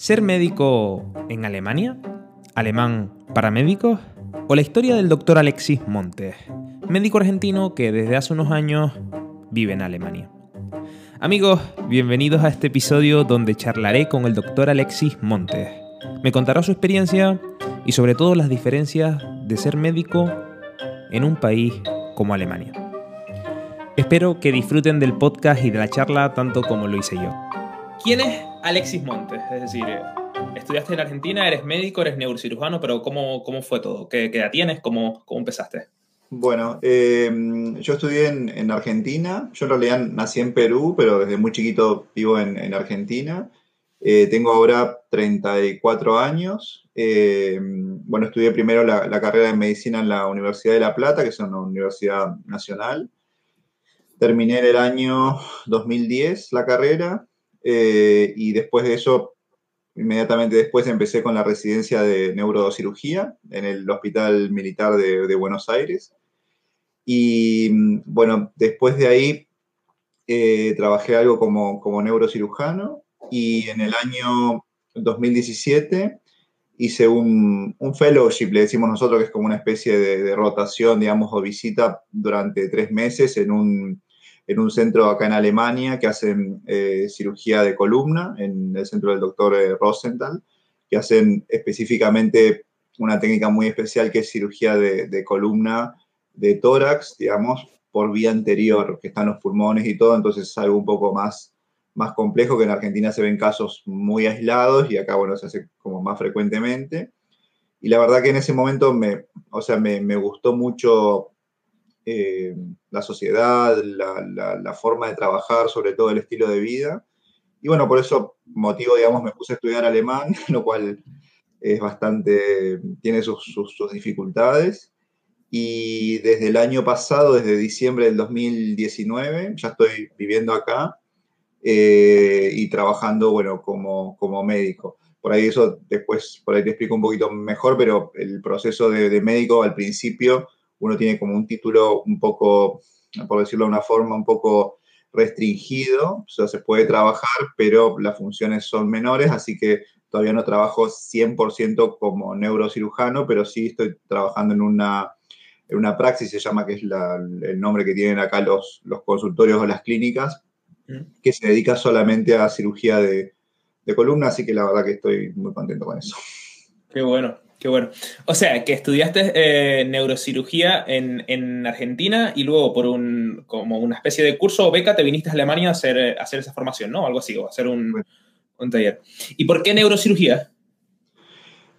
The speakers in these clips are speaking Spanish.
¿Ser médico en Alemania? ¿Alemán para médicos? ¿O la historia del doctor Alexis Montes, médico argentino que desde hace unos años vive en Alemania? Amigos, bienvenidos a este episodio donde charlaré con el doctor Alexis Montes. Me contará su experiencia y sobre todo las diferencias de ser médico en un país como Alemania. Espero que disfruten del podcast y de la charla tanto como lo hice yo. ¿Quién es Alexis Montes? Es decir, eh, estudiaste en Argentina, eres médico, eres neurocirujano, pero ¿cómo, cómo fue todo? ¿Qué, edad tienes? ¿Cómo, cómo empezaste? Bueno, eh, yo estudié en, Argentina. Yo en realidad nací en Perú, pero desde muy chiquito vivo en, Argentina. Eh, tengo ahora 34 años. bueno, estudié primero la, la, carrera de medicina en la Universidad de La Plata, que es una universidad nacional. Terminé en el año 2010 la carrera eh, y después de eso, inmediatamente después empecé con la residencia de neurocirugía en el Hospital Militar de, Buenos Aires. Y bueno, después de ahí eh, trabajé algo como, como neurocirujano y en el año 2017 hice un, un, fellowship, le decimos nosotros, que es como una especie de, de, rotación, digamos, o visita durante tres meses en un, en un centro acá en Alemania que hacen eh, cirugía de columna, en el centro del doctor eh, Rosenthal, que hacen específicamente una técnica muy especial que es cirugía de, columna de tórax, digamos, por vía anterior, que están los pulmones y todo, entonces es algo un poco más, más complejo, que en Argentina se ven casos muy aislados y acá, bueno, se hace como más frecuentemente. Y la verdad que en ese momento me, o sea, me, me gustó mucho eh, la sociedad, la, forma de trabajar, sobre todo el estilo de vida. Y bueno, por eso motivo, digamos, me puse a estudiar alemán, lo cual es bastante, tiene sus, dificultades. Y desde el año pasado, desde diciembre del 2019, ya estoy viviendo acá eh, y trabajando, bueno, como, como médico. Por ahí eso después, por ahí te explico un poquito mejor, pero el proceso de, de médico al principio uno tiene como un título un poco, por decirlo de una forma, un poco restringido, o sea, se puede trabajar, pero las funciones son menores, así que todavía no trabajo 100% como neurocirujano, pero sí estoy trabajando en una, en una praxis, se llama, que es el nombre que tienen acá los, los consultorios o las clínicas, que se dedica solamente a cirugía de, de columna, así que la verdad que estoy muy contento con eso. Qué bueno. Qué bueno. O sea, que estudiaste eh, neurocirugía en, Argentina y luego por un, como una especie de curso o beca te viniste a Alemania a hacer, eh, hacer esa formación, ¿no? Algo así, o a hacer un, taller. ¿Y por qué neurocirugía?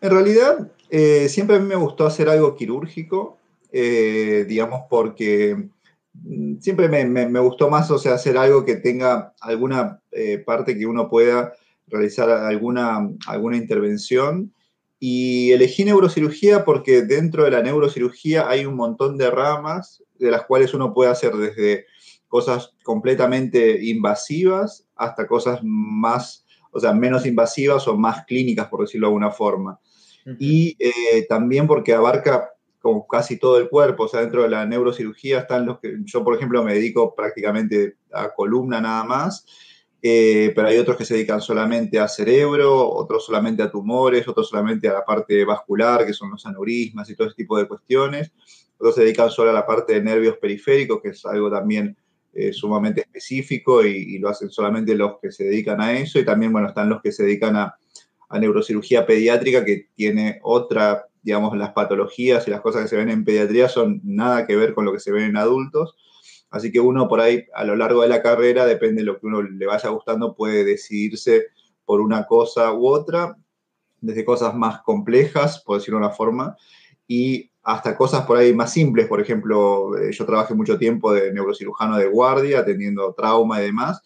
En realidad, eh, siempre a mí me gustó hacer algo quirúrgico, digamos, porque mm, siempre me, me, gustó más, o sea, hacer algo que tenga alguna parte que uno pueda realizar alguna, alguna intervención y elegí neurocirugía porque dentro de la neurocirugía hay un montón de ramas de las cuales uno puede hacer desde cosas completamente invasivas hasta cosas más, o sea, menos invasivas o más clínicas, por decirlo de alguna forma. Y eh, también porque abarca como casi todo el cuerpo, o sea, dentro de la neurocirugía están los que, yo por ejemplo me dedico prácticamente a columna nada más, eh, pero hay otros que se dedican solamente a cerebro, otros solamente a tumores, otros solamente a la parte vascular, que son los aneurismas y todo ese tipo de cuestiones. Otros se dedican solo a la parte de nervios periféricos, que es algo también eh, sumamente específico y, lo hacen solamente los que se dedican a eso. Y también, bueno, están los que se dedican a, a neurocirugía pediátrica, que tiene otra, digamos, las patologías y las cosas que se ven en pediatría son nada que ver con lo que se ven en adultos. Así que uno por ahí a lo largo de la carrera, depende de lo que uno le vaya gustando, puede decidirse por una cosa u otra, desde cosas más complejas, por decirlo de una forma, y hasta cosas por ahí más simples. Por ejemplo, eh, yo trabajé mucho tiempo de neurocirujano de guardia, atendiendo trauma y demás,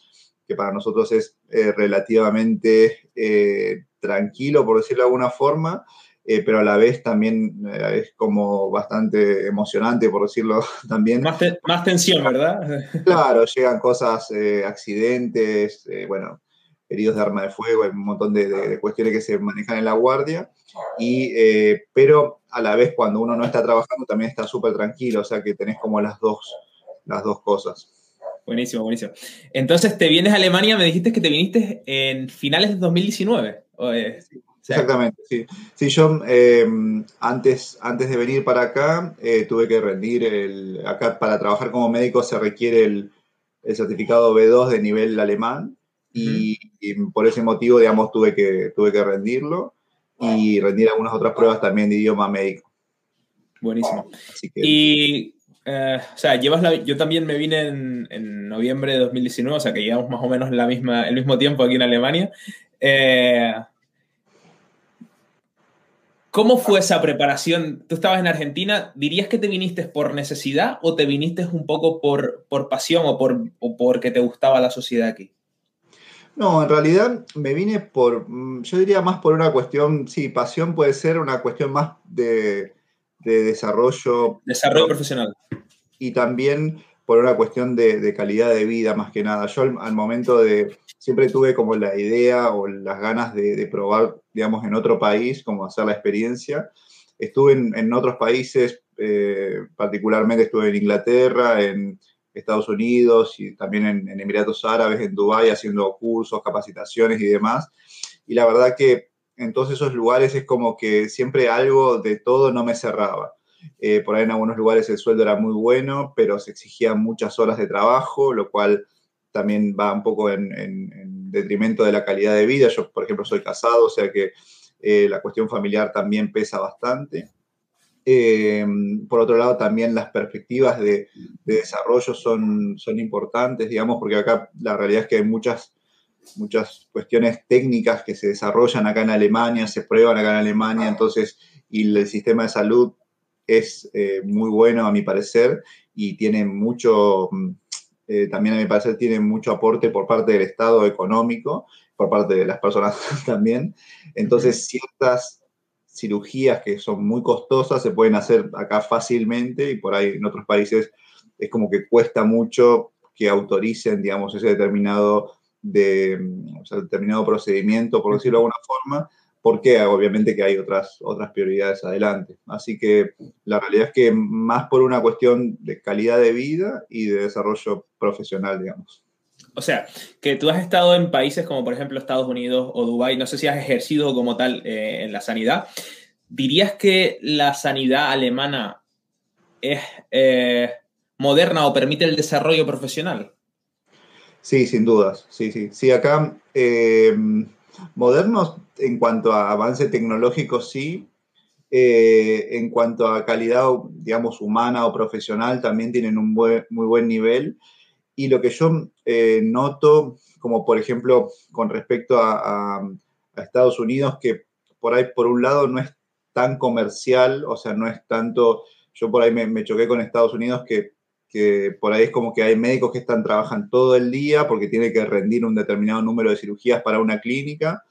que para nosotros es eh, relativamente eh, tranquilo, por decirlo de alguna forma, eh, pero a la vez también eh, es como bastante emocionante, por decirlo también. Más, más tensión, ¿verdad? Claro, llegan cosas, eh, accidentes, bueno, heridos de arma de fuego, hay un montón de, cuestiones que se manejan en la guardia, y, pero a la vez cuando uno no está trabajando también está súper tranquilo, o sea que tenés como las dos, las dos cosas. Buenísimo, buenísimo. Entonces, te vienes a Alemania, me dijiste que te viniste en finales de 2019. Exactamente, sí. Sí, yo eh, antes, antes de venir para acá eh, tuve que rendir el... Acá para trabajar como médico se requiere el, certificado B2 de nivel alemán y, por ese motivo, digamos, tuve que, tuve que rendirlo y rendir algunas otras pruebas también de idioma médico. Buenísimo. y eh, o sea, llevas la, yo también me vine en, noviembre de 2019, o sea que llevamos más o menos la misma, el mismo tiempo aquí en Alemania. Eh, ¿Cómo fue esa preparación? Tú estabas en Argentina, ¿dirías que te viniste por necesidad o te viniste un poco por, por pasión o, por, o porque te gustaba la sociedad aquí? No, en realidad me vine por, mm, yo diría más por una cuestión, sí, pasión puede ser una cuestión más de, de desarrollo. Desarrollo profesional. Y también por una cuestión de, calidad de vida, más que nada. Yo al, momento de, siempre tuve como la idea o las ganas de, probar, digamos, en otro país, como hacer la experiencia. Estuve en, otros países, eh, particularmente estuve en Inglaterra, en Estados Unidos y también en, en Emiratos Árabes, en Dubái, haciendo cursos, capacitaciones y demás. Y la verdad que en todos esos lugares es como que siempre algo de todo no me cerraba. Eh, por ahí en algunos lugares el sueldo era muy bueno, pero se exigían muchas horas de trabajo, lo cual también va un poco en, detrimento de la calidad de vida. Yo, por ejemplo, soy casado, o sea que eh, la cuestión familiar también pesa bastante. Eh, por otro lado, también las perspectivas de, de, desarrollo son, son importantes, digamos, porque acá la realidad es que hay muchas muchas cuestiones técnicas que se desarrollan acá en Alemania, se prueban acá en Alemania, entonces, y el sistema de salud es eh, muy bueno a mi parecer y tiene mucho, eh, también a mi parecer tiene mucho aporte por parte del Estado económico, por parte de las personas también. Entonces, ciertas cirugías que son muy costosas se pueden hacer acá fácilmente y por ahí en otros países es como que cuesta mucho que autoricen, digamos, ese determinado de determinado procedimiento, por decirlo de alguna forma, porque obviamente que hay otras, otras prioridades adelante. Así que la realidad es que más por una cuestión de calidad de vida y de desarrollo profesional, digamos. O sea, que tú has estado en países como por ejemplo Estados Unidos o Dubái, no sé si has ejercido como tal eh, en la sanidad. ¿Dirías que la sanidad alemana es eh, moderna o permite el desarrollo profesional? Sí, sin dudas. Sí, sí. Sí, acá eh, modernos en cuanto a avance tecnológico, sí. Eh, en cuanto a calidad, digamos, humana o profesional, también tienen un muy buen nivel. Y lo que yo eh, noto, como por ejemplo con respecto a, Estados Unidos, que por ahí, por un lado, no es tan comercial, o sea, no es tanto, yo por ahí me choqué con Estados Unidos que que por ahí es como que hay médicos que están trabajando todo el día porque tiene que rendir un determinado número de cirugías para una clínica.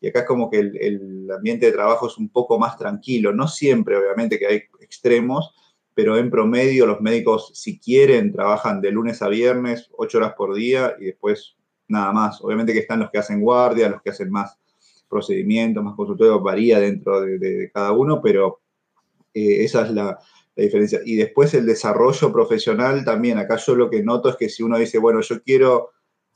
Y acá es como que el, ambiente de trabajo es un poco más tranquilo. No siempre, obviamente, que hay extremos, pero en promedio los médicos, si quieren, trabajan de lunes a viernes, ocho horas por día y después nada más. Obviamente que están los que hacen guardia, los que hacen más procedimientos, más consultorios, varía dentro de, cada uno, pero eh, esa es la, la diferencia. Y después el desarrollo profesional también. Acá yo lo que noto es que si uno dice, bueno, yo quiero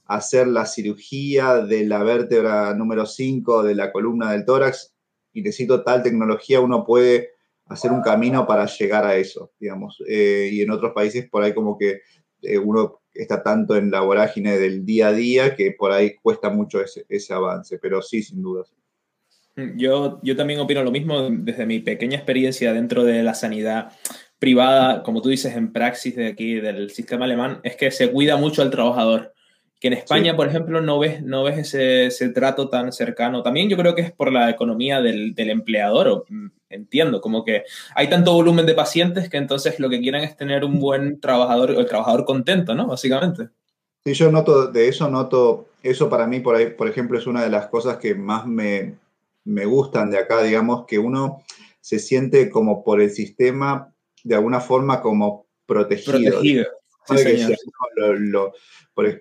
hacer la cirugía de la vértebra número 5 de la columna del tórax y necesito tal tecnología, uno puede hacer un camino para llegar a eso, digamos. Eh, y en otros países por ahí como que eh, uno está tanto en la vorágine del día a día que por ahí cuesta mucho ese, avance, pero sí, sin dudas. Yo, yo también opino lo mismo desde mi pequeña experiencia dentro de la sanidad privada, como tú dices, en praxis de aquí, del sistema alemán, es que se cuida mucho al trabajador. Que en España, por ejemplo, no ves, no ves ese, ese, trato tan cercano. También yo creo que es por la economía del, del empleador, o, mm, entiendo, como que hay tanto volumen de pacientes que entonces lo que quieren es tener un buen trabajador, o el trabajador contento, ¿no? Básicamente. Sí, yo noto, de eso noto, eso para mí, por, ahí, por ejemplo, es una de las cosas que más me, me gustan de acá, digamos, que uno se siente como por el sistema, de alguna forma, como protegido. Protegido. lo,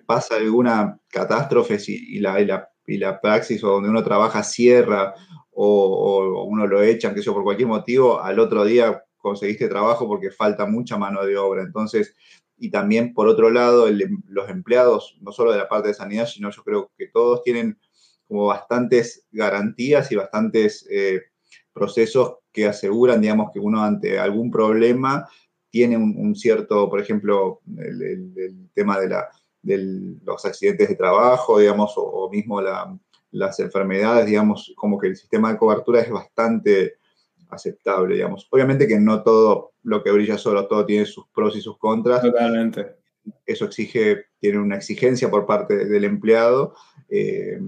pasa alguna catástrofe y, la, y, la, praxis o donde uno trabaja cierra o, uno lo echan, que yo por cualquier motivo, al otro día conseguiste trabajo porque falta mucha mano de obra. Entonces, y también, por otro lado, los empleados, no solo de la parte de sanidad, sino yo creo que todos tienen como bastantes garantías y bastantes eh, procesos que aseguran, digamos, que uno ante algún problema tiene un, cierto, por ejemplo, el, tema de, la, los accidentes de trabajo, digamos, o, mismo las enfermedades, digamos, como que el sistema de cobertura es bastante aceptable, digamos. Obviamente que no todo lo que brilla solo, todo tiene sus pros y sus contras. Totalmente. Eso exige, tiene una exigencia por parte del empleado. Eh,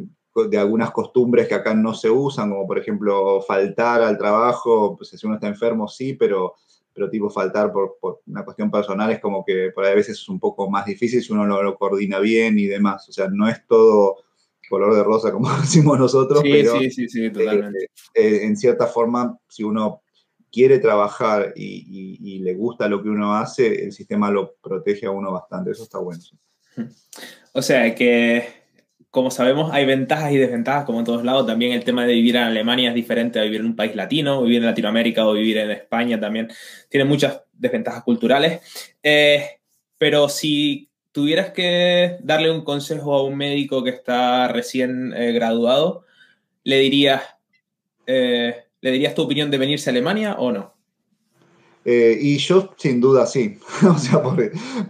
de algunas costumbres que acá no se usan, como por ejemplo faltar al trabajo, pues si uno está enfermo sí, pero, pero tipo faltar por, una cuestión personal es como que por ahí a veces es un poco más difícil si uno lo, lo, coordina bien y demás. O sea, no es todo color de rosa como decimos nosotros, sí, pero sí, sí, sí, totalmente. Eh, eh, en cierta forma, si uno quiere trabajar y, y, le gusta lo que uno hace, el sistema lo protege a uno bastante, eso está bueno. O sea, que como sabemos, hay ventajas y desventajas, como en todos lados. También el tema de vivir en Alemania es diferente a vivir en un país latino, vivir en Latinoamérica o vivir en España también. Tiene muchas desventajas culturales. Eh, pero si tuvieras que darle un consejo a un médico que está recién eh, graduado, ¿le dirías, eh, ¿le dirías tu opinión de venirse a Alemania o no? Eh, y yo sin duda sí, o sea,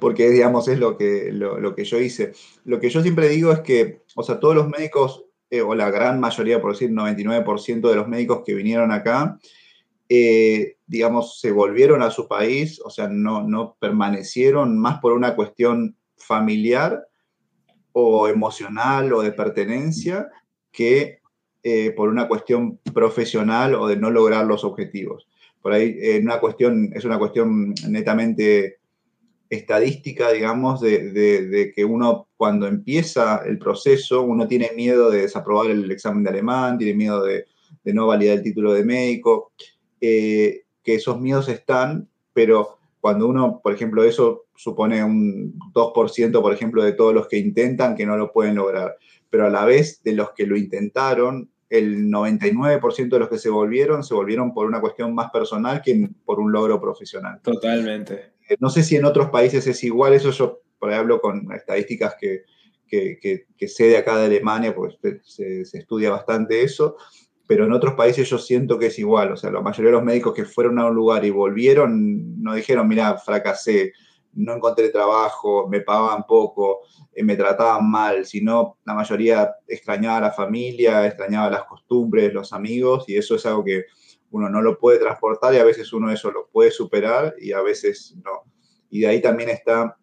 porque, digamos es lo que, lo, que yo hice. Lo que yo siempre digo es que, o sea, todos los médicos, eh, o la gran mayoría, por decir 99% de los médicos que vinieron acá, eh, digamos, se volvieron a su país, o sea, no, no permanecieron más por una cuestión familiar o emocional o de pertenencia que por una cuestión profesional o de no lograr los objetivos por ahí en una cuestión, es una cuestión netamente estadística, digamos, de, que uno cuando empieza el proceso, uno tiene miedo de desaprobar el examen de alemán, tiene miedo de, no validar el título de médico, eh, que esos miedos están, pero cuando uno, por ejemplo, eso supone un 2%, por ejemplo, de todos los que intentan que no lo pueden lograr, pero a la vez de los que lo intentaron, el 99% de los que se volvieron, se volvieron por una cuestión más personal que por un logro profesional. Totalmente. Eh, no sé si en otros países es igual, eso yo por ahí hablo con estadísticas que, que, sé de acá de Alemania, porque se, estudia bastante eso, pero en otros países yo siento que es igual, o sea, la mayoría de los médicos que fueron a un lugar y volvieron no dijeron, mira, fracasé, no encontré trabajo, me pagaban poco, eh, me trataban mal, sino la mayoría extrañaba a la familia, extrañaba las costumbres, los amigos, y eso es algo que uno no lo puede transportar y a veces uno eso lo puede superar y a veces no. Y de ahí también está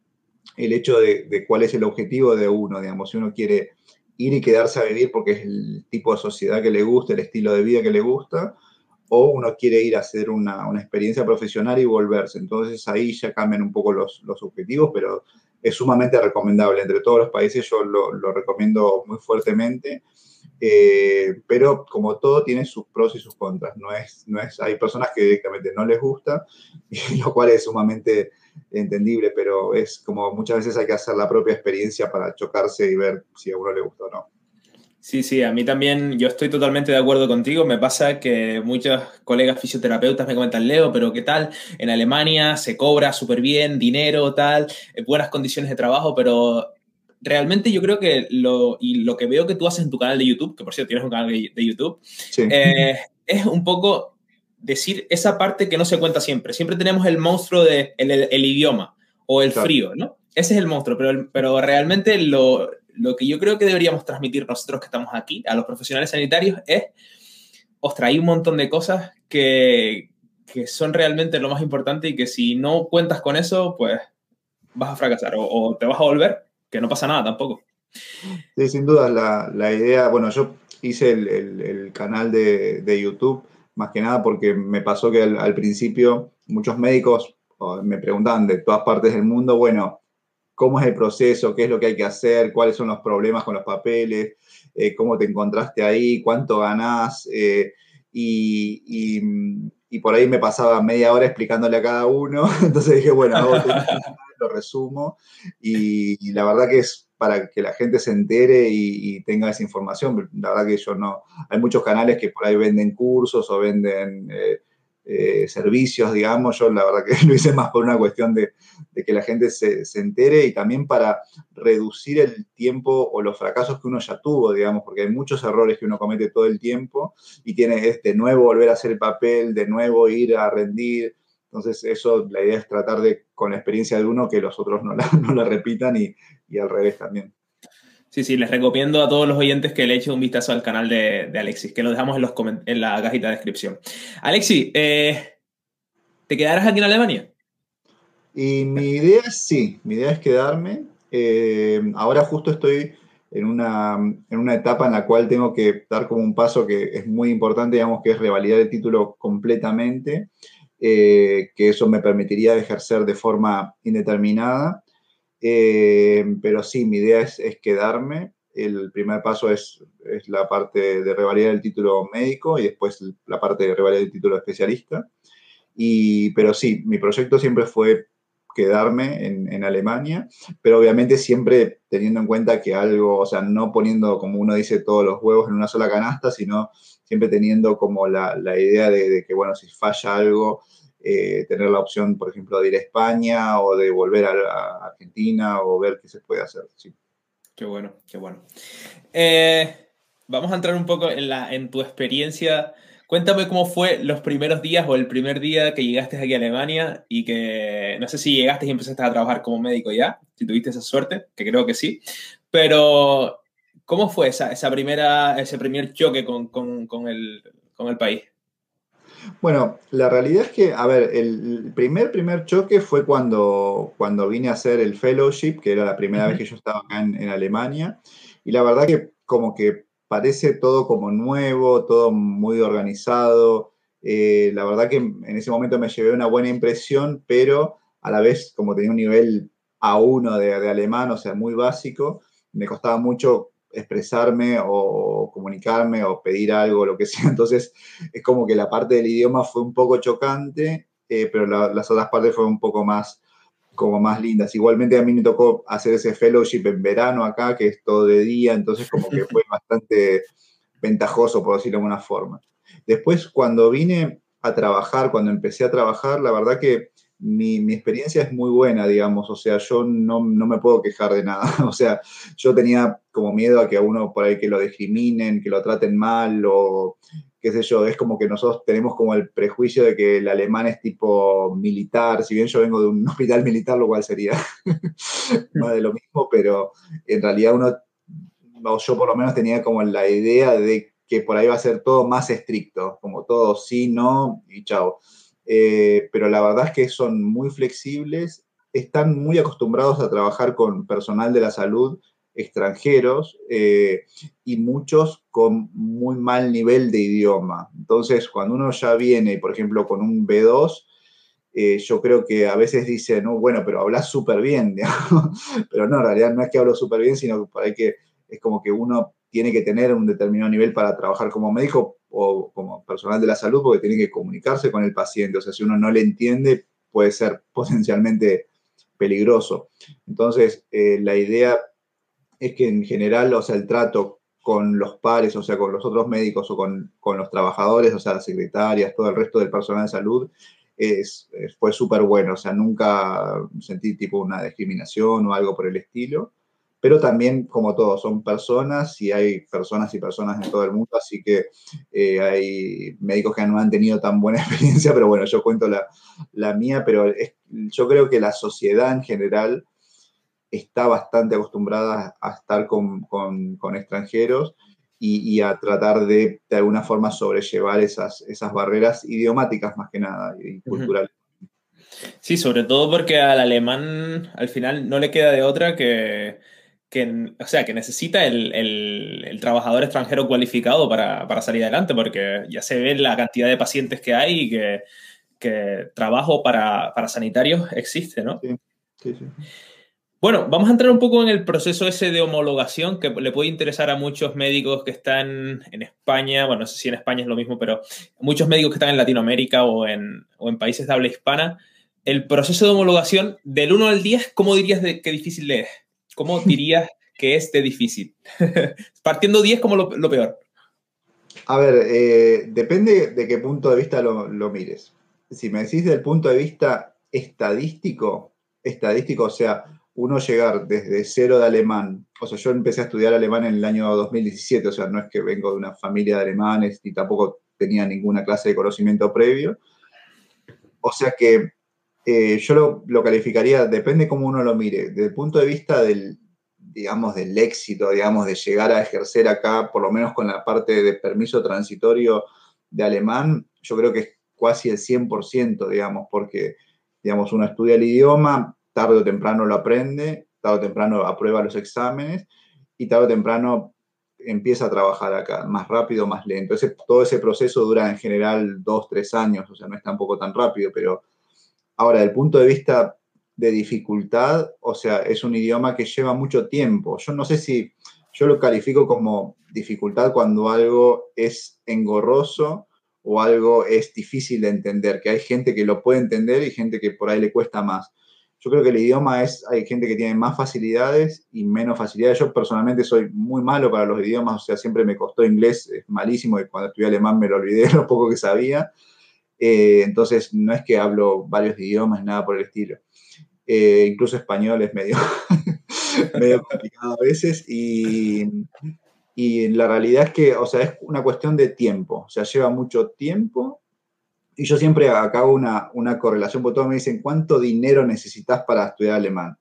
el hecho de, de cuál es el objetivo de uno, digamos, si uno quiere ir y quedarse a vivir porque es el tipo de sociedad que le gusta, el estilo de vida que le gusta, o uno quiere ir a hacer una, experiencia profesional y volverse. Entonces ahí ya cambian un poco los, objetivos, pero es sumamente recomendable. Entre todos los países yo lo, recomiendo muy fuertemente, eh, pero como todo tiene sus pros y sus contras. No es, no es, hay personas que directamente no les gusta, lo cual es sumamente entendible, pero es como muchas veces hay que hacer la propia experiencia para chocarse y ver si a uno le gusta o no. Sí, sí, a mí también, yo estoy totalmente de acuerdo contigo. Me pasa que muchos colegas fisioterapeutas me comentan, Leo, pero ¿qué tal? En Alemania se cobra súper bien, dinero, tal, eh, buenas condiciones de trabajo, pero realmente yo creo que lo, y lo que veo que tú haces en tu canal de YouTube, que por cierto tienes un canal de, YouTube, eh, es un poco decir esa parte que no se cuenta siempre. Siempre tenemos el monstruo del de el, idioma o el frío, ¿no? Ese es el monstruo, pero, pero realmente lo, lo que yo creo que deberíamos transmitir nosotros que estamos aquí a los profesionales sanitarios es, ostras, hay un montón de cosas que, que son realmente lo más importante y que si no cuentas con eso, pues vas a fracasar o, te vas a volver, que no pasa nada tampoco. Sí, sin duda, la, la idea, bueno, yo hice el, el, canal de, de, YouTube más que nada porque me pasó que al, al principio muchos médicos me preguntaban de todas partes del mundo, bueno, cómo es el proceso, qué es lo que hay que hacer, cuáles son los problemas con los papeles, eh, cómo te encontraste ahí, cuánto ganás. Eh, y, por ahí me pasaba media hora explicándole a cada uno. Entonces dije, bueno, lo resumo. Y, la verdad que es para que la gente se entere y, tenga esa información. La verdad que yo no. Hay muchos canales que por ahí venden cursos o venden. Eh, eh, servicios, digamos. Yo la verdad que lo hice más por una cuestión de, que la gente se, entere y también para reducir el tiempo o los fracasos que uno ya tuvo, digamos, porque hay muchos errores que uno comete todo el tiempo y tiene este, de nuevo volver a hacer el papel, de nuevo ir a rendir. Entonces, eso, la idea es tratar de, con la experiencia de uno, que los otros no la, no la repitan y, y al revés también. Sí, sí, les recomiendo a todos los oyentes que le echen un vistazo al canal de, Alexis, que lo dejamos en, los en la cajita de descripción. Alexis, eh, ¿te quedarás aquí en Alemania? Y mi idea es sí, mi idea es quedarme. Eh, ahora justo estoy en una, en una etapa en la cual tengo que dar como un paso que es muy importante, digamos, que es revalidar el título completamente, eh, que eso me permitiría ejercer de forma indeterminada. Eh, pero sí, mi idea es, quedarme. El primer paso es, la parte de revalidar el título médico y después la parte de revalidar el título especialista. Y, pero sí, mi proyecto siempre fue quedarme en, Alemania, pero obviamente siempre teniendo en cuenta que algo, o sea, no poniendo, como uno dice, todos los huevos en una sola canasta, sino siempre teniendo como la, idea de, que, bueno, si falla algo, eh, tener la opción, por ejemplo, de ir a España o de volver a, Argentina o ver qué se puede hacer. Qué bueno, qué bueno. Eh, vamos a entrar un poco en, tu experiencia. Cuéntame cómo fue los primeros días o el primer día que llegaste aquí a Alemania y que no sé si llegaste y empezaste a trabajar como médico ya, si tuviste esa suerte, que creo que sí, pero ¿cómo fue esa, primera, ese primer choque con el país? Bueno, la realidad es que, a ver, el primer, primer choque fue cuando, cuando vine a hacer el fellowship, que era la primera vez que yo estaba acá en, Alemania, y la verdad que como que parece todo como nuevo, todo muy organizado. Eh, la verdad que en ese momento me llevé una buena impresión, pero a la vez como tenía un nivel A1 de, de alemán, o sea, muy básico, me costaba mucho expresarme o comunicarme o pedir algo, lo que sea. Entonces, es como que la parte del idioma fue un poco chocante, eh, pero las otras partes fueron un poco más como más lindas. Igualmente a mí me tocó hacer ese fellowship en verano acá, que es todo de día, entonces como que fue bastante ventajoso, por decirlo de alguna forma. Después, cuando vine a trabajar, cuando empecé a trabajar, la verdad que mi, experiencia es muy buena, digamos, o sea, yo no, me puedo quejar de nada, o sea, yo tenía como miedo a que a uno por ahí que lo discriminen, que lo traten mal o qué sé yo, es como que nosotros tenemos como el prejuicio de que el alemán es tipo militar, si bien yo vengo de un hospital militar, lo cual sería más de lo mismo, pero en realidad uno, o yo por lo menos tenía como la idea de que por ahí va a ser todo más estricto, como todo sí, no y chao. Eh, pero la verdad es que son muy flexibles, están muy acostumbrados a trabajar con personal de la salud extranjeros eh, y muchos con muy mal nivel de idioma. Entonces, cuando uno ya viene, por ejemplo, con un B2, eh, yo creo que a veces dice, no, bueno, pero hablas súper bien, pero no, en realidad no es que hablo súper bien, sino que que es como que uno tiene que tener un determinado nivel para trabajar como médico o como personal de la salud porque tiene que comunicarse con el paciente. O sea, si uno no le entiende, puede ser potencialmente peligroso. Entonces, eh, la idea es que en general, o sea, el trato con los pares, o sea, con los otros médicos o con, los trabajadores, o sea, las secretarias, todo el resto del personal de salud, es, fue súper bueno. O sea, nunca sentí tipo una discriminación o algo por el estilo pero también, como todo, son personas y hay personas y personas en todo el mundo, así que eh, hay médicos que no han tenido tan buena experiencia, pero bueno, yo cuento la, mía, pero yo creo que la sociedad en general está bastante acostumbrada a estar con, extranjeros y, a tratar de, de alguna forma, sobrellevar esas, esas barreras idiomáticas más que nada y culturales. Sí, sobre todo porque al alemán al final no le queda de otra que que, o sea, que necesita el, el, trabajador extranjero cualificado para, para, salir adelante, porque ya se ve la cantidad de pacientes que hay y que, que trabajo para, para, sanitarios existe, ¿no? Sí, sí, sí. Bueno, vamos a entrar un poco en el proceso ese de homologación que le puede interesar a muchos médicos que están en España, bueno, no sé si en España es lo mismo, pero muchos médicos que están en Latinoamérica o en, o en países de habla hispana. El proceso de homologación del 1 al 10, ¿cómo dirías de qué difícil es? ¿Cómo dirías que es de difícil? Partiendo 10 como lo, peor. A ver, eh, depende de qué punto de vista lo, mires. si me decís desde el punto de vista estadístico, estadístico, o sea, uno llegar desde cero de alemán, o sea, yo empecé a estudiar alemán en el año 2017, o sea, no es que vengo de una familia de alemanes y tampoco tenía ninguna clase de conocimiento previo. O sea que eh, yo lo, calificaría, depende cómo uno lo mire, desde el punto de vista del, digamos, del éxito, digamos, de llegar a ejercer acá, por lo menos con la parte de permiso transitorio de alemán, yo creo que es casi el 100%, digamos, porque, digamos, uno estudia el idioma, tarde o temprano lo aprende, tarde o temprano aprueba los exámenes y tarde o temprano empieza a trabajar acá, más rápido, más lento. todo ese proceso dura en general dos, tres años, o sea, no es tampoco tan rápido, pero ahora, desde el punto de vista de dificultad, o sea, es un idioma que lleva mucho tiempo. Yo no sé si yo lo califico como dificultad cuando algo es engorroso o algo es difícil de entender, que hay gente que lo puede entender y gente que por ahí le cuesta más. Yo creo que el idioma es, hay gente que tiene más facilidades y menos facilidades. Yo personalmente soy muy malo para los idiomas, o sea, siempre me costó inglés, es malísimo, y cuando estudié alemán me lo olvidé lo poco que sabía. Eh, entonces, no es que hablo varios idiomas, nada por el estilo. Eh, incluso español es medio, complicado a veces y, y la realidad es que, o sea, es una cuestión de tiempo, o sea, lleva mucho tiempo y yo siempre acabo una, una correlación, porque todos me dicen, ¿cuánto dinero necesitas para estudiar alemán?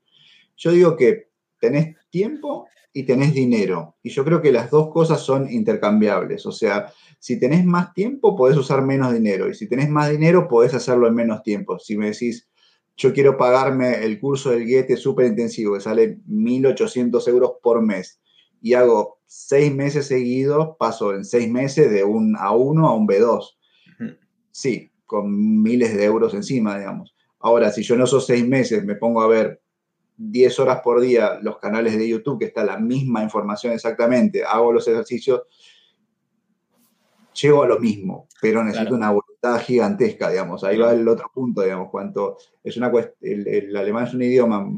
Yo digo que tenés tiempo y tenés dinero. Y yo creo que las dos cosas son intercambiables. O sea, si tenés más tiempo, podés usar menos dinero. Y si tenés más dinero, podés hacerlo en menos tiempo. Si me decís, yo quiero pagarme el curso del Goethe súper intensivo, que sale 1.800 euros por mes, y hago seis meses seguidos, paso en seis meses de un A1 a un B2. Sí, con miles de euros encima, digamos. Ahora, si yo en esos seis meses me pongo a ver 10 horas por día los canales de YouTube, que está la misma información exactamente, hago los ejercicios, llego a lo mismo, pero necesito una voluntad gigantesca, digamos. Ahí va el otro punto, digamos, cuanto es una el, el, alemán es un idioma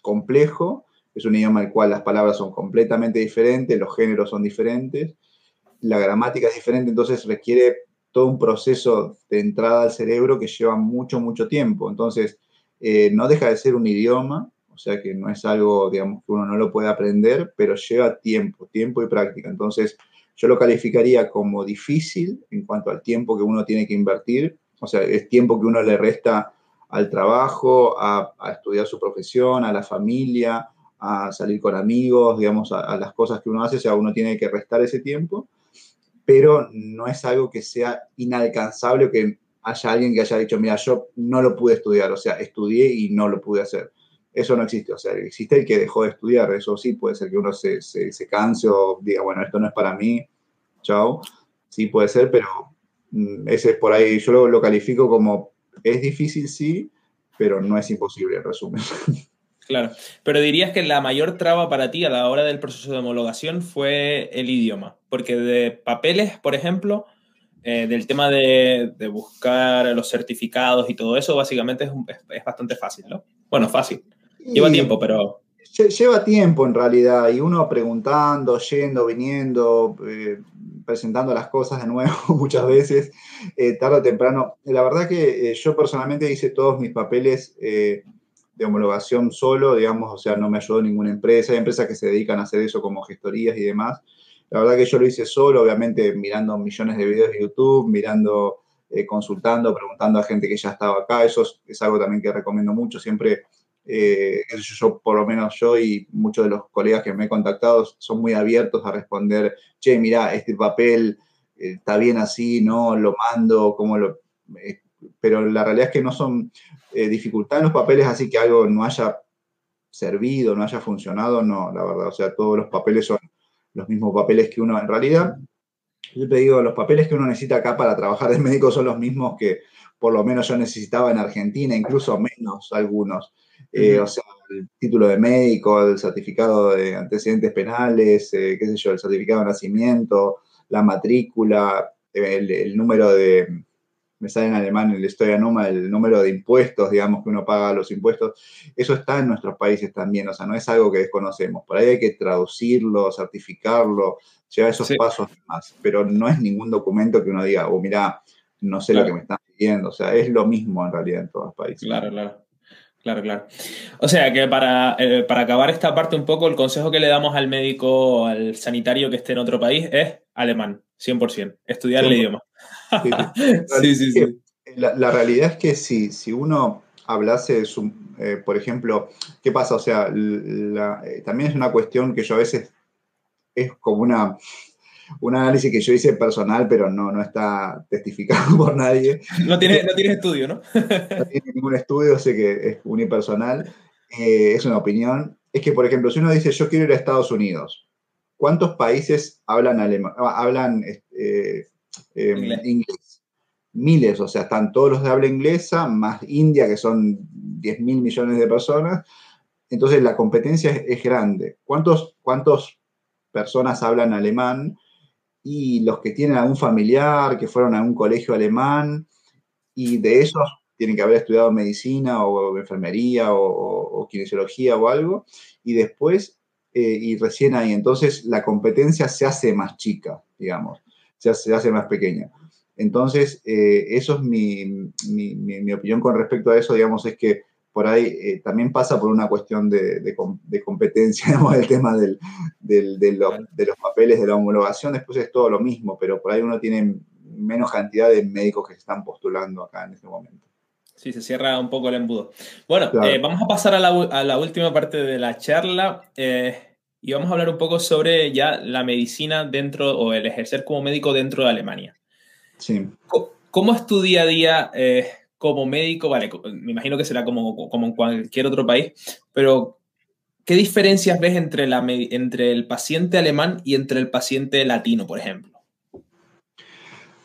complejo, es un idioma en el cual las palabras son completamente diferentes, los géneros son diferentes, la gramática es diferente, entonces requiere todo un proceso de entrada al cerebro que lleva mucho, mucho tiempo. Entonces, eh, no deja de ser un idioma, o sea que no es algo, digamos, que uno no lo puede aprender, pero lleva tiempo, tiempo y práctica. Entonces, yo lo calificaría como difícil en cuanto al tiempo que uno tiene que invertir, o sea, es tiempo que uno le resta al trabajo, a, estudiar su profesión, a la familia, a salir con amigos, digamos, a, las cosas que uno hace, o sea, uno tiene que restar ese tiempo, pero no es algo que sea inalcanzable o que haya alguien que haya dicho, mira, yo no lo pude estudiar, o sea, estudié y no lo pude hacer. Eso no existe, o sea, existe el que dejó de estudiar, eso sí, puede ser que uno se, se, canse o diga, bueno, esto no es para mí, chao, sí puede ser, pero mm, ese es por ahí, yo lo, lo califico como, es difícil, sí, pero no es imposible, en resumen. Claro, pero dirías que la mayor traba para ti a la hora del proceso de homologación fue el idioma, porque de papeles, por ejemplo, eh, del tema de, buscar los certificados y todo eso, básicamente es, es, bastante fácil, ¿no? Bueno, fácil. Lleva tiempo, pero... Lleva tiempo en realidad, y uno preguntando, yendo, viniendo, eh, presentando las cosas de nuevo muchas veces, eh, tarde o temprano. La verdad que yo personalmente hice todos mis papeles de homologación solo, digamos, o sea, no me ayudó ninguna empresa. Hay empresas que se dedican a hacer eso como gestorías y demás. La verdad que yo lo hice solo, obviamente mirando millones de videos de YouTube, mirando, eh, consultando, preguntando a gente que ya estaba acá. Eso es, algo también que recomiendo mucho. Siempre, eh, por lo menos yo y muchos de los colegas que me he contactado son muy abiertos a responder, che, mira, este papel eh, está bien así, no, lo mando, cómo lo... pero la realidad es que no son dificultades en los papeles así que algo no haya servido, no haya funcionado, no, la verdad. O sea, todos los papeles son los mismos papeles que uno en realidad. Yo te digo, los papeles que uno necesita acá para trabajar de médico son los mismos que por lo menos yo necesitaba en Argentina, incluso menos algunos. Eh, o sea, el título de médico, el certificado de antecedentes penales, eh, qué sé yo, el certificado de nacimiento, la matrícula, el número de, me sale en alemán el historia Numa, el número de impuestos, digamos, que uno paga los impuestos, eso está en nuestros países también, o sea, no es algo que desconocemos. Por ahí hay que traducirlo, certificarlo, llevar esos pasos más, pero no es ningún documento que uno diga, oh, mira, no sé lo que me están viendo. O sea, es lo mismo en realidad en todos los países. Claro, claro. Claro, claro. O sea que para, eh, para acabar esta parte un poco, el consejo que le damos al médico, al sanitario que esté en otro país es alemán, 100%, estudiar el idioma. Sí, sí, sí. La, realidad es que si, si uno hablase, su, eh, por ejemplo, ¿qué pasa? O sea, eh, también es una cuestión que yo a veces es como una, un análisis que yo hice personal, pero no, no está testificado por nadie. No, tiene, no tienes estudio, ¿no? no tiene ningún estudio, sé que es unipersonal, eh, es una opinión. Es que, por ejemplo, si uno dice yo quiero ir a Estados Unidos, ¿cuántos países hablan, alemán, hablan inglés? miles, o sea, están todos los de habla inglesa, más India, que son 10 mil millones de personas. Entonces la competencia es, grande. ¿Cuántos, ¿Cuántas personas hablan alemán? Y los que tienen algún familiar, que fueron a un colegio alemán, y de esos tienen que haber estudiado medicina o enfermería o, kinesiología o algo, y después, eh, y recién ahí, entonces la competencia se hace más chica, digamos, se hace más pequeña. Entonces, eh, eso es mi, opinión con respecto a eso, digamos, es que por ahí eh, también pasa por una cuestión de, competencia, digamos, el tema de, los papeles de la homologación, después es todo lo mismo, pero por ahí uno tiene menos cantidad de médicos que se están postulando acá en este momento. Sí, se cierra un poco el embudo. Bueno, eh, vamos a pasar a la, última parte de la charla y vamos a hablar un poco sobre ya la medicina dentro o el ejercer como médico dentro de Alemania. Sí. ¿Cómo es tu día a día eh, como médico? Vale, me imagino que será como, como en cualquier otro país, pero ¿qué diferencias ves entre, la, entre el paciente alemán y entre el paciente latino, por ejemplo?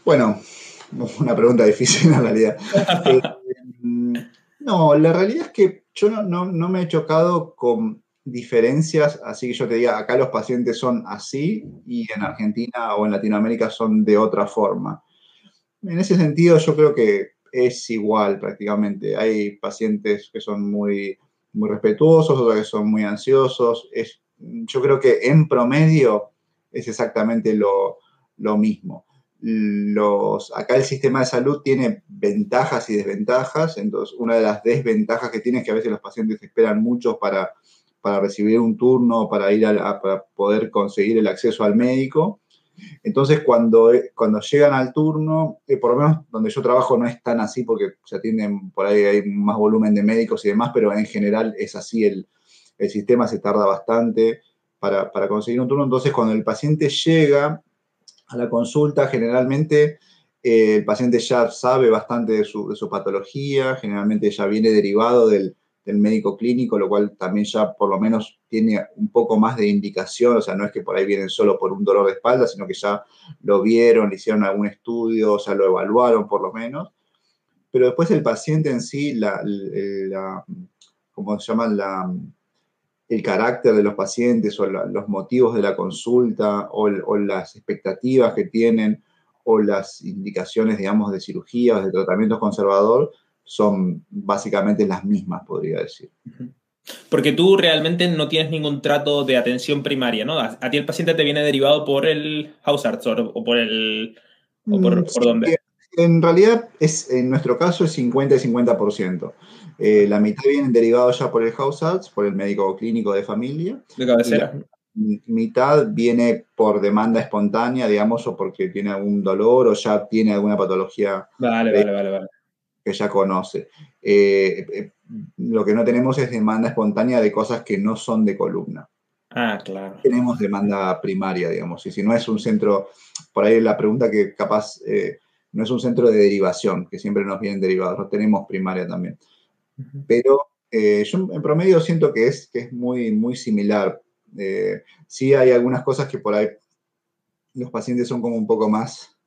Bueno, una pregunta difícil en realidad. Eh, no, la realidad es que yo no, no, no, me he chocado con diferencias, así que yo te diga, acá los pacientes son así y en Argentina o en Latinoamérica son de otra forma. En ese sentido, yo creo que es igual prácticamente. Hay pacientes que son muy, muy respetuosos, otros que son muy ansiosos. Es, yo creo que en promedio es exactamente lo, mismo. Los, acá el sistema de salud tiene ventajas y desventajas. Entonces, una de las desventajas que tiene es que a veces los pacientes esperan mucho para, para recibir un turno, para, ir a, para poder conseguir el acceso al médico. Entonces, cuando, cuando llegan al turno, eh, por lo menos donde yo trabajo no es tan así porque se atienden, por ahí hay más volumen de médicos y demás, pero en general es así, el, sistema se tarda bastante para, conseguir un turno. Entonces, cuando el paciente llega a la consulta, generalmente eh, el paciente ya sabe bastante de su, de su patología, generalmente ya viene derivado del, del médico clínico, lo cual también ya por lo menos tiene un poco más de indicación, o sea, no es que por ahí vienen solo por un dolor de espalda, sino que ya lo vieron, hicieron algún estudio, o sea, lo evaluaron por lo menos. Pero después el paciente en sí, la, ¿cómo se llama? La, el carácter de los pacientes o los motivos de la consulta o, o, las expectativas que tienen o las indicaciones, digamos, de cirugía o de tratamiento conservador, son básicamente las mismas, podría decir. Porque tú realmente no tienes ningún trato de atención primaria, ¿no? A, ti el paciente te viene derivado por el house arts o, por el... O por, mm, dónde. En realidad, es, en nuestro caso es 50 y 50%. Eh, la mitad vienen derivados ya por el house arts, por el médico clínico de familia. De cabecera. mitad viene por demanda espontánea, digamos, o porque tiene algún dolor o ya tiene alguna patología. Vale, vale, vale, vale que ya conoce. Eh, eh, lo que no tenemos es demanda espontánea de cosas que no son de columna. Ah, claro. Tenemos demanda primaria, digamos. Y si no es un centro, por ahí la pregunta que capaz eh, no es un centro de derivación, que siempre nos vienen derivados, no tenemos primaria también. Pero yo en promedio siento que es, que es muy, muy similar. sí hay algunas cosas que por ahí los pacientes son como un poco más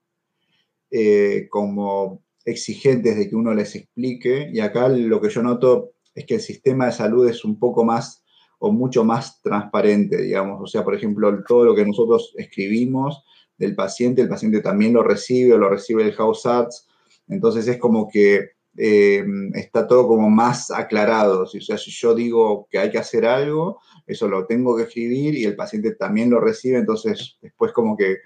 como exigentes de que uno les explique y acá lo que yo noto es que el sistema de salud es un poco más o mucho más transparente, digamos. O sea, por ejemplo, todo lo que nosotros escribimos del paciente, el paciente también lo recibe o lo recibe el House Arts. Entonces es como que eh, está todo como más aclarado. O sea, si yo digo que hay que hacer algo, eso lo tengo que escribir y el paciente también lo recibe. Entonces después como que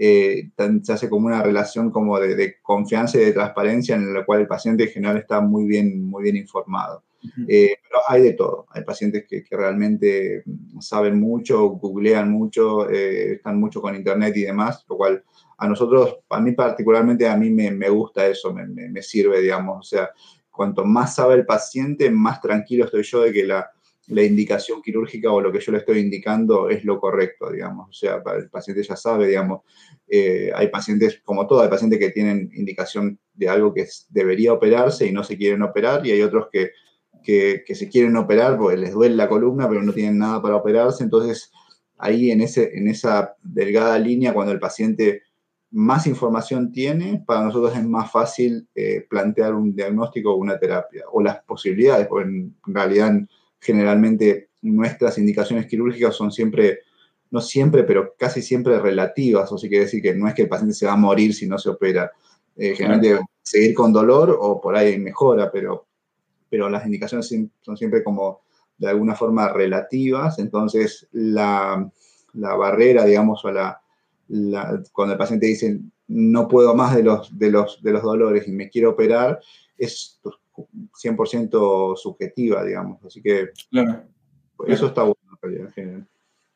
eh, se hace como una relación como de, confianza y de transparencia en la cual el paciente en general está muy bien, muy bien informado. Eh, pero hay de todo. Hay pacientes que, realmente saben mucho, googlean mucho, eh, están mucho con internet y demás, lo cual a nosotros, a mí particularmente, a mí me, me gusta eso, me, me, sirve, digamos. O sea, cuanto más sabe el paciente, más tranquilo estoy yo de que la, la indicación quirúrgica o lo que yo le estoy indicando es lo correcto, digamos. O sea, el paciente ya sabe, digamos, eh, hay pacientes, como todo, hay pacientes que tienen indicación de algo que debería operarse y no se quieren operar, y hay otros que, que, se quieren operar porque les duele la columna, pero no tienen nada para operarse. Entonces, ahí en, ese, en esa delgada línea, cuando el paciente más información tiene, para nosotros es más fácil eh, plantear un diagnóstico o una terapia, o las posibilidades, porque en realidad generalmente nuestras indicaciones quirúrgicas son siempre, no siempre, pero casi siempre relativas, o sea, quiere decir que no es que el paciente se va a morir si no se opera. Eh, generalmente seguir con dolor o por ahí mejora, pero, pero las indicaciones son siempre como de alguna forma relativas, entonces la, la barrera, digamos, o la, cuando el paciente dice no puedo más de los, de, los, de los dolores y me quiero operar, es 100% subjetiva, digamos. Así que eso está bueno en general.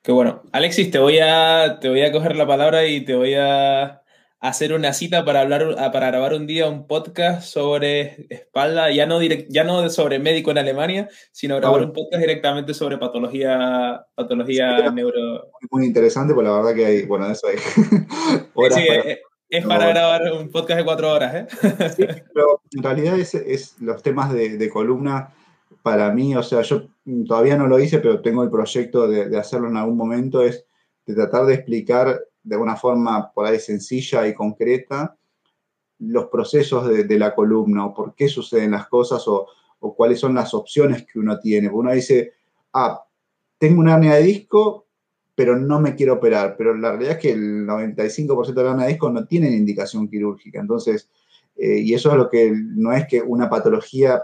Qué bueno. Alexis, te voy, a, te voy a coger la palabra y te voy a hacer una cita para, hablar, para grabar un día un podcast sobre espalda, ya no, ya no sobre médico en Alemania, sino grabar un podcast directamente sobre patología, patología neuro... Muy interesante, pues la verdad que hay, bueno, eso hay. Es para grabar un podcast de cuatro horas, ¿eh? Sí, pero en realidad es, es los temas de, columna para mí, o sea, yo todavía no lo hice, pero tengo el proyecto de, hacerlo en algún momento, es de tratar de explicar de una forma por ahí sencilla y concreta los procesos de, la columna o por qué suceden las cosas o, o, cuáles son las opciones que uno tiene. Uno dice, ah, tengo una hernia de disco, pero no me quiero operar. Pero la realidad es que el 95% de los disco no tienen indicación quirúrgica. Entonces, eh, y eso es lo que no es que una patología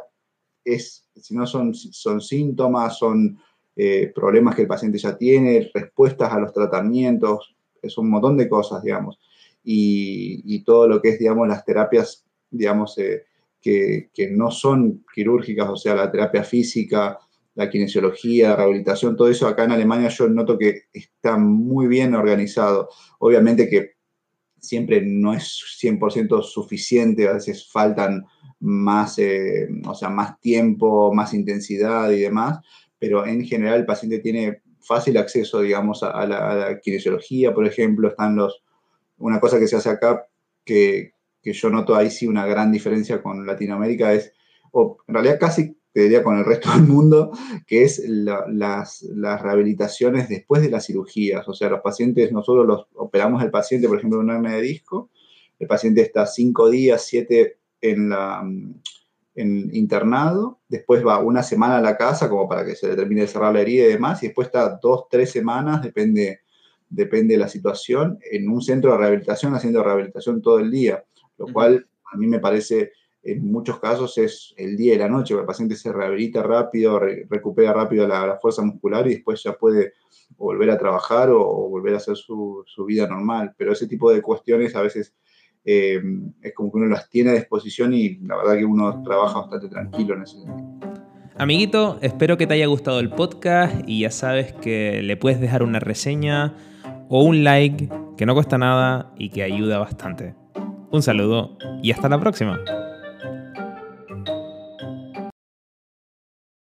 es, sino son, son síntomas, son eh, problemas que el paciente ya tiene, respuestas a los tratamientos, es un montón de cosas, digamos. Y, todo lo que es, digamos, las terapias, digamos, eh, que, que, no son quirúrgicas, o sea, la terapia física, la kinesiología, la rehabilitación, todo eso acá en Alemania yo noto que está muy bien organizado. Obviamente que siempre no es 100% suficiente, a veces faltan más, eh, o sea, más tiempo, más intensidad y demás, pero en general el paciente tiene fácil acceso, digamos, a, la, kinesiología, por ejemplo, están los, una cosa que se hace acá que, que yo noto ahí sí una gran diferencia con Latinoamérica es, o en realidad casi diría con el resto del mundo, que es las, rehabilitaciones después de las cirugías. O sea, los pacientes, nosotros los operamos el paciente, por ejemplo, un hernia de disco, el paciente está cinco días, siete en la en internado, después va una semana a la casa como para que se le termine de cerrar la herida y demás, y después está dos, tres semanas, depende, depende de la situación, en un centro de rehabilitación haciendo rehabilitación todo el día, lo cual a mí me parece en muchos casos es el día y la noche, el paciente se rehabilita rápido, recupera rápido la, fuerza muscular y después ya puede volver a trabajar o, volver a hacer su, vida normal. Pero ese tipo de cuestiones a veces eh, es como que uno las tiene a disposición y la verdad que uno trabaja bastante tranquilo en ese sentido. Amiguito, espero que te haya gustado el podcast y ya sabes que le puedes dejar una reseña o un like que no cuesta nada y que ayuda bastante. Un saludo y hasta la próxima.